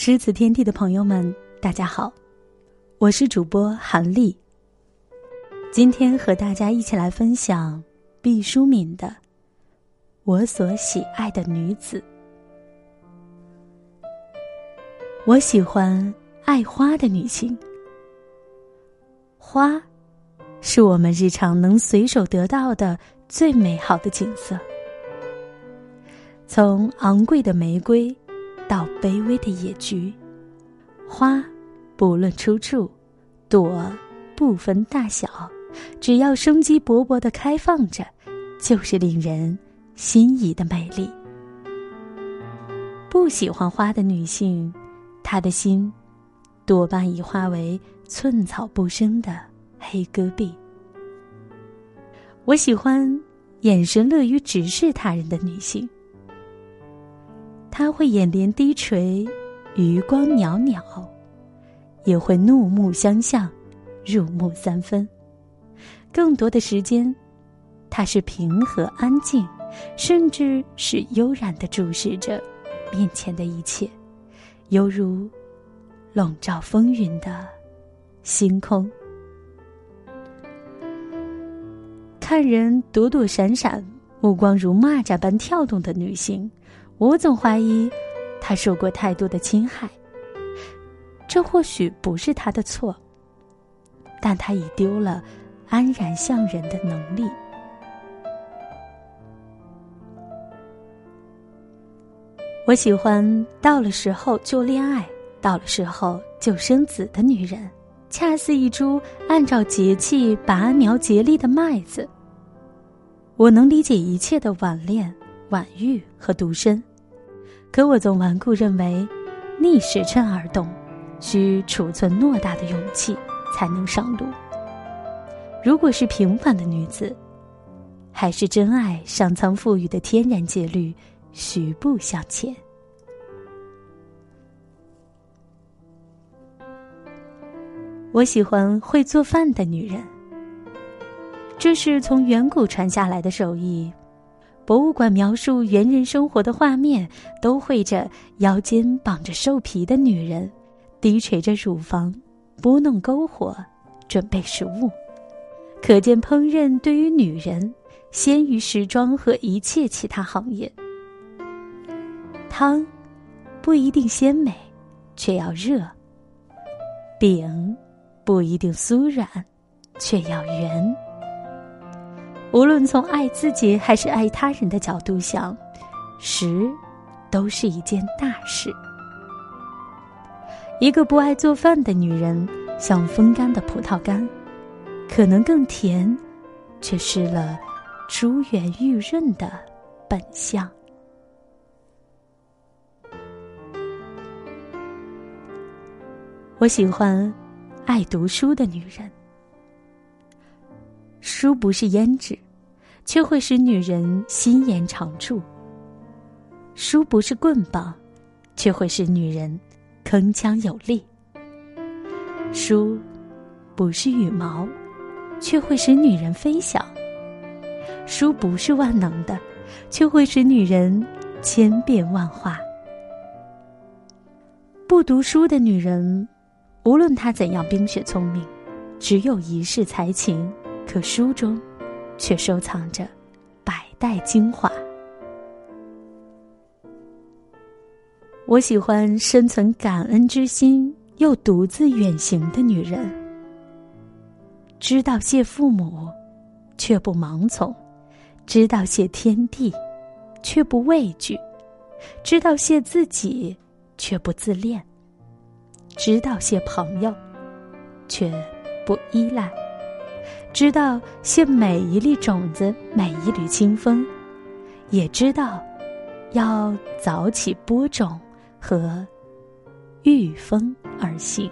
诗词天地的朋友们，大家好，我是主播韩丽。今天和大家一起来分享毕淑敏的《我所喜爱的女子》。我喜欢爱花的女性，花是我们日常能随手得到的最美好的景色，从昂贵的玫瑰。到卑微的野菊，花不论出处，朵不分大小，只要生机勃勃的开放着，就是令人心仪的美丽。不喜欢花的女性，她的心多半已化为寸草不生的黑戈壁。我喜欢眼神乐于直视他人的女性。他会眼帘低垂，余光袅袅；也会怒目相向，入木三分。更多的时间，他是平和安静，甚至是悠然的注视着面前的一切，犹如笼罩风云的星空。看人躲躲闪闪，目光如蚂蚱般跳动的女性。我总怀疑，他受过太多的侵害。这或许不是他的错，但他已丢了安然向人的能力。我喜欢到了时候就恋爱，到了时候就生子的女人，恰似一株按照节气拔苗节力的麦子。我能理解一切的晚恋、晚育和独身。可我总顽固认为，逆时针而动，需储存偌大的勇气才能上路。如果是平凡的女子，还是真爱上苍赋予的天然节律，徐步向前。我喜欢会做饭的女人，这是从远古传下来的手艺。博物馆描述猿人生活的画面，都绘着腰间绑着兽皮的女人，低垂着乳房，拨弄篝火，准备食物。可见烹饪对于女人，先于时装和一切其他行业。汤不一定鲜美，却要热；饼不一定酥软，却要圆。无论从爱自己还是爱他人的角度想，食都是一件大事。一个不爱做饭的女人，像风干的葡萄干，可能更甜，却失了珠圆玉润的本相。我喜欢爱读书的女人。书不是胭脂，却会使女人心颜常驻；书不是棍棒，却会使女人铿锵有力；书不是羽毛，却会使女人飞翔；书不是万能的，却会使女人千变万化。不读书的女人，无论她怎样冰雪聪明，只有一世才情。可书中，却收藏着百代精华。我喜欢深存感恩之心又独自远行的女人，知道谢父母，却不盲从；知道谢天地，却不畏惧；知道谢自己，却不自恋；知道谢朋友，却不依赖。知道谢每一粒种子，每一缕清风，也知道要早起播种和御风而行。